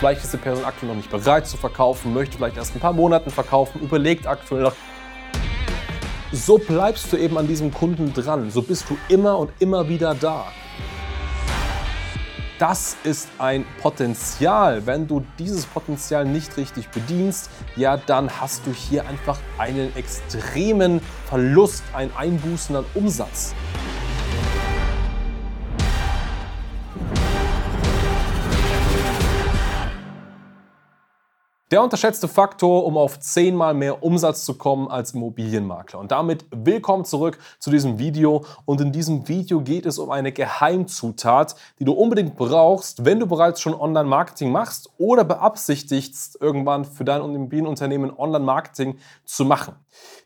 Vielleicht ist die Person aktuell noch nicht bereit zu verkaufen, möchte vielleicht erst ein paar Monaten verkaufen, überlegt aktuell noch. So bleibst du eben an diesem Kunden dran. So bist du immer und immer wieder da. Das ist ein Potenzial. Wenn du dieses Potenzial nicht richtig bedienst, ja, dann hast du hier einfach einen extremen Verlust, ein Einbußen an Umsatz. Der unterschätzte Faktor, um auf zehnmal mehr Umsatz zu kommen als Immobilienmakler. Und damit willkommen zurück zu diesem Video. Und in diesem Video geht es um eine Geheimzutat, die du unbedingt brauchst, wenn du bereits schon Online-Marketing machst oder beabsichtigst, irgendwann für dein Immobilienunternehmen Online-Marketing zu machen.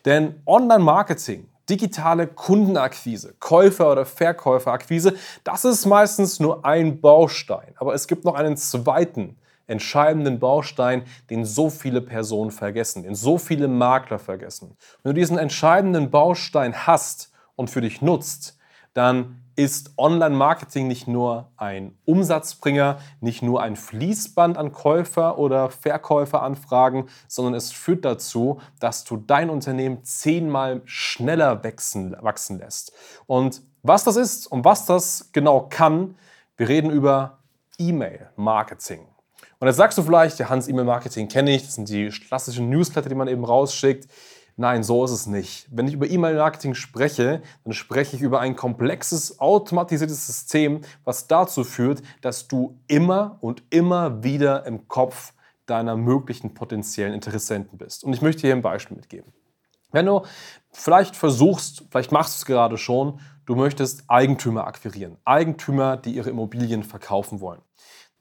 Denn Online-Marketing digitale Kundenakquise, Käufer- oder Verkäuferakquise, das ist meistens nur ein Baustein. Aber es gibt noch einen zweiten entscheidenden Baustein, den so viele Personen vergessen, den so viele Makler vergessen. Wenn du diesen entscheidenden Baustein hast und für dich nutzt, dann ist Online-Marketing nicht nur ein Umsatzbringer, nicht nur ein Fließband an Käufer- oder Verkäuferanfragen, sondern es führt dazu, dass du dein Unternehmen zehnmal schneller wachsen, wachsen lässt. Und was das ist und was das genau kann, wir reden über E-Mail-Marketing. Und jetzt sagst du vielleicht, ja, Hans, E-Mail-Marketing kenne ich, das sind die klassischen Newsletter, die man eben rausschickt. Nein, so ist es nicht. Wenn ich über E-Mail-Marketing spreche, dann spreche ich über ein komplexes, automatisiertes System, was dazu führt, dass du immer und immer wieder im Kopf deiner möglichen potenziellen Interessenten bist. Und ich möchte hier ein Beispiel mitgeben. Wenn du vielleicht versuchst, vielleicht machst du es gerade schon, du möchtest Eigentümer akquirieren. Eigentümer, die ihre Immobilien verkaufen wollen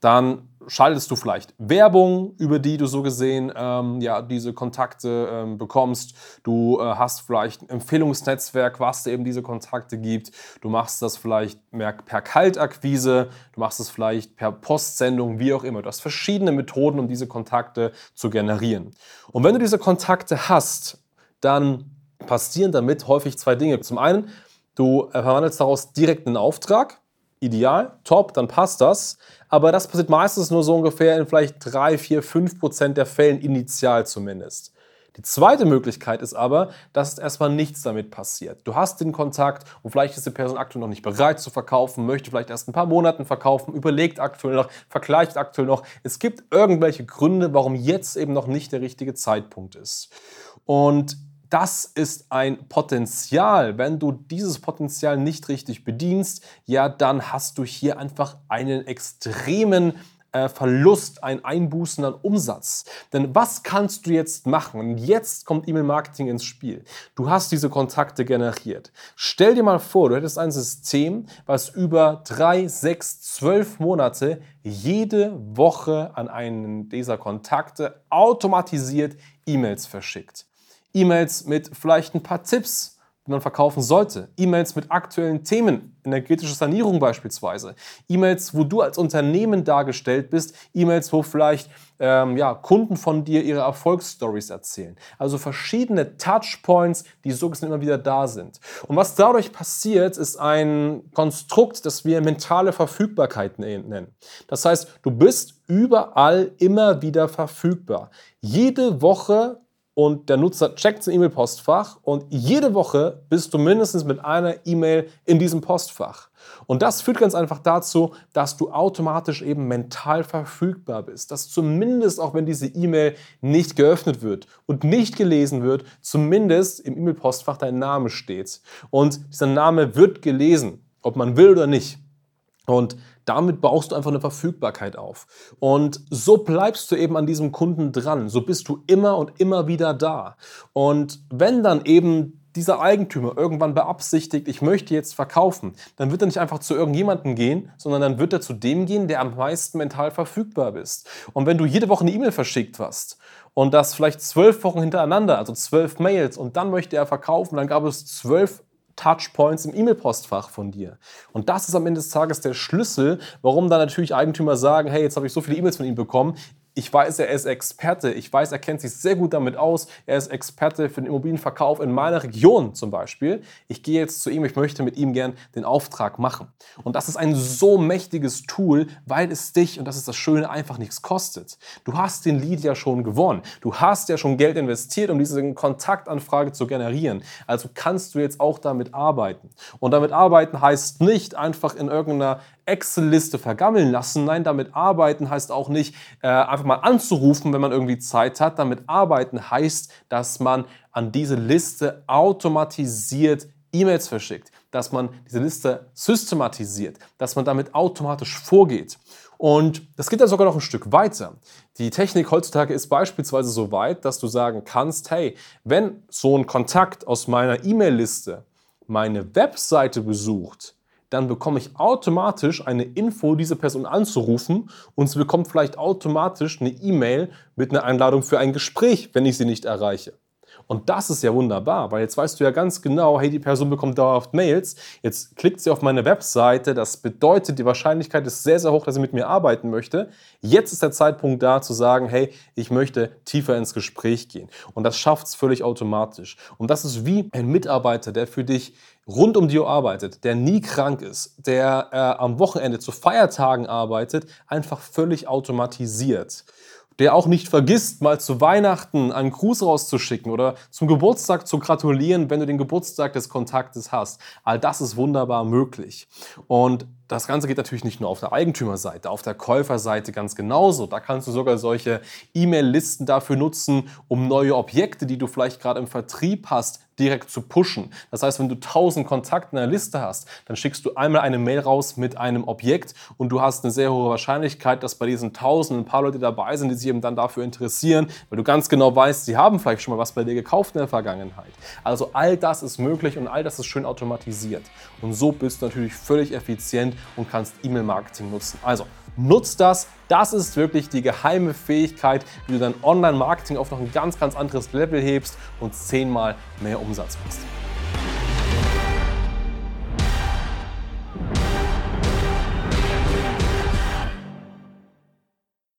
dann schaltest du vielleicht Werbung, über die du so gesehen ähm, ja, diese Kontakte ähm, bekommst. Du äh, hast vielleicht ein Empfehlungsnetzwerk, was dir eben diese Kontakte gibt. Du machst das vielleicht mehr per Kaltakquise, du machst es vielleicht per Postsendung, wie auch immer. Du hast verschiedene Methoden, um diese Kontakte zu generieren. Und wenn du diese Kontakte hast, dann passieren damit häufig zwei Dinge. Zum einen, du verwandelst daraus direkt einen Auftrag ideal, top, dann passt das. Aber das passiert meistens nur so ungefähr in vielleicht 3, 4, 5 Prozent der Fällen, initial zumindest. Die zweite Möglichkeit ist aber, dass erstmal nichts damit passiert. Du hast den Kontakt und vielleicht ist die Person aktuell noch nicht bereit zu verkaufen, möchte vielleicht erst ein paar Monaten verkaufen, überlegt aktuell noch, vergleicht aktuell noch. Es gibt irgendwelche Gründe, warum jetzt eben noch nicht der richtige Zeitpunkt ist. Und das ist ein Potenzial. Wenn du dieses Potenzial nicht richtig bedienst, ja, dann hast du hier einfach einen extremen äh, Verlust, ein Einbußen an Umsatz. Denn was kannst du jetzt machen? Und jetzt kommt E-Mail-Marketing ins Spiel. Du hast diese Kontakte generiert. Stell dir mal vor, du hättest ein System, was über drei, sechs, zwölf Monate jede Woche an einen dieser Kontakte automatisiert E-Mails verschickt. E-Mails mit vielleicht ein paar Tipps, die man verkaufen sollte. E-Mails mit aktuellen Themen, energetische Sanierung beispielsweise. E-Mails, wo du als Unternehmen dargestellt bist. E-Mails, wo vielleicht ähm, ja, Kunden von dir ihre Erfolgsstories erzählen. Also verschiedene Touchpoints, die so gesehen immer wieder da sind. Und was dadurch passiert, ist ein Konstrukt, das wir mentale Verfügbarkeit ne-, nennen. Das heißt, du bist überall immer wieder verfügbar. Jede Woche und der Nutzer checkt sein E-Mail-Postfach und jede Woche bist du mindestens mit einer E-Mail in diesem Postfach. Und das führt ganz einfach dazu, dass du automatisch eben mental verfügbar bist. Dass zumindest, auch wenn diese E-Mail nicht geöffnet wird und nicht gelesen wird, zumindest im E-Mail-Postfach dein Name steht. Und dieser Name wird gelesen, ob man will oder nicht. Und damit baust du einfach eine Verfügbarkeit auf. Und so bleibst du eben an diesem Kunden dran. So bist du immer und immer wieder da. Und wenn dann eben dieser Eigentümer irgendwann beabsichtigt, ich möchte jetzt verkaufen, dann wird er nicht einfach zu irgendjemandem gehen, sondern dann wird er zu dem gehen, der am meisten mental verfügbar ist. Und wenn du jede Woche eine E-Mail verschickt hast und das vielleicht zwölf Wochen hintereinander, also zwölf Mails, und dann möchte er verkaufen, dann gab es zwölf Touchpoints im E-Mail-Postfach von dir. Und das ist am Ende des Tages der Schlüssel, warum dann natürlich Eigentümer sagen, hey, jetzt habe ich so viele E-Mails von ihm bekommen, ich weiß, er ist Experte, ich weiß, er kennt sich sehr gut damit aus, er ist Experte für den Immobilienverkauf in meiner Region zum Beispiel. Ich gehe jetzt zu ihm, ich möchte mit ihm gern den Auftrag machen. Und das ist ein so mächtiges Tool, weil es dich, und das ist das Schöne, einfach nichts kostet. Du hast den Lead ja schon gewonnen. Du hast ja schon Geld investiert, um diese Kontaktanfrage zu generieren. Also kannst du jetzt auch damit arbeiten. Und damit arbeiten heißt nicht einfach in irgendeiner Excel-Liste vergammeln lassen. Nein, damit arbeiten heißt auch nicht äh, einfach mal anzurufen, wenn man irgendwie Zeit hat. Damit arbeiten heißt, dass man an diese Liste automatisiert E-Mails verschickt, dass man diese Liste systematisiert, dass man damit automatisch vorgeht. Und das geht dann sogar noch ein Stück weiter. Die Technik heutzutage ist beispielsweise so weit, dass du sagen kannst, hey, wenn so ein Kontakt aus meiner E-Mail-Liste meine Webseite besucht, dann bekomme ich automatisch eine Info, diese Person anzurufen und sie bekommt vielleicht automatisch eine E-Mail mit einer Einladung für ein Gespräch, wenn ich sie nicht erreiche. Und das ist ja wunderbar, weil jetzt weißt du ja ganz genau, hey, die Person bekommt dauerhaft Mails, jetzt klickt sie auf meine Webseite, das bedeutet, die Wahrscheinlichkeit ist sehr, sehr hoch, dass sie mit mir arbeiten möchte. Jetzt ist der Zeitpunkt da zu sagen, hey, ich möchte tiefer ins Gespräch gehen. Und das schafft es völlig automatisch. Und das ist wie ein Mitarbeiter, der für dich rund um die Uhr arbeitet, der nie krank ist, der äh, am Wochenende zu Feiertagen arbeitet, einfach völlig automatisiert der auch nicht vergisst, mal zu Weihnachten einen Gruß rauszuschicken oder zum Geburtstag zu gratulieren, wenn du den Geburtstag des Kontaktes hast. All das ist wunderbar möglich. Und das Ganze geht natürlich nicht nur auf der Eigentümerseite, auf der Käuferseite ganz genauso. Da kannst du sogar solche E-Mail-Listen dafür nutzen, um neue Objekte, die du vielleicht gerade im Vertrieb hast, direkt zu pushen. Das heißt, wenn du 1000 Kontakte in der Liste hast, dann schickst du einmal eine Mail raus mit einem Objekt und du hast eine sehr hohe Wahrscheinlichkeit, dass bei diesen 1000 ein paar Leute dabei sind, die sich eben dann dafür interessieren, weil du ganz genau weißt, sie haben vielleicht schon mal was bei dir gekauft in der Vergangenheit. Also all das ist möglich und all das ist schön automatisiert. Und so bist du natürlich völlig effizient und kannst E-Mail-Marketing nutzen. Also nutzt das. Das ist wirklich die geheime Fähigkeit, wie du dein Online-Marketing auf noch ein ganz, ganz anderes Level hebst und zehnmal mehr Umsatz machst.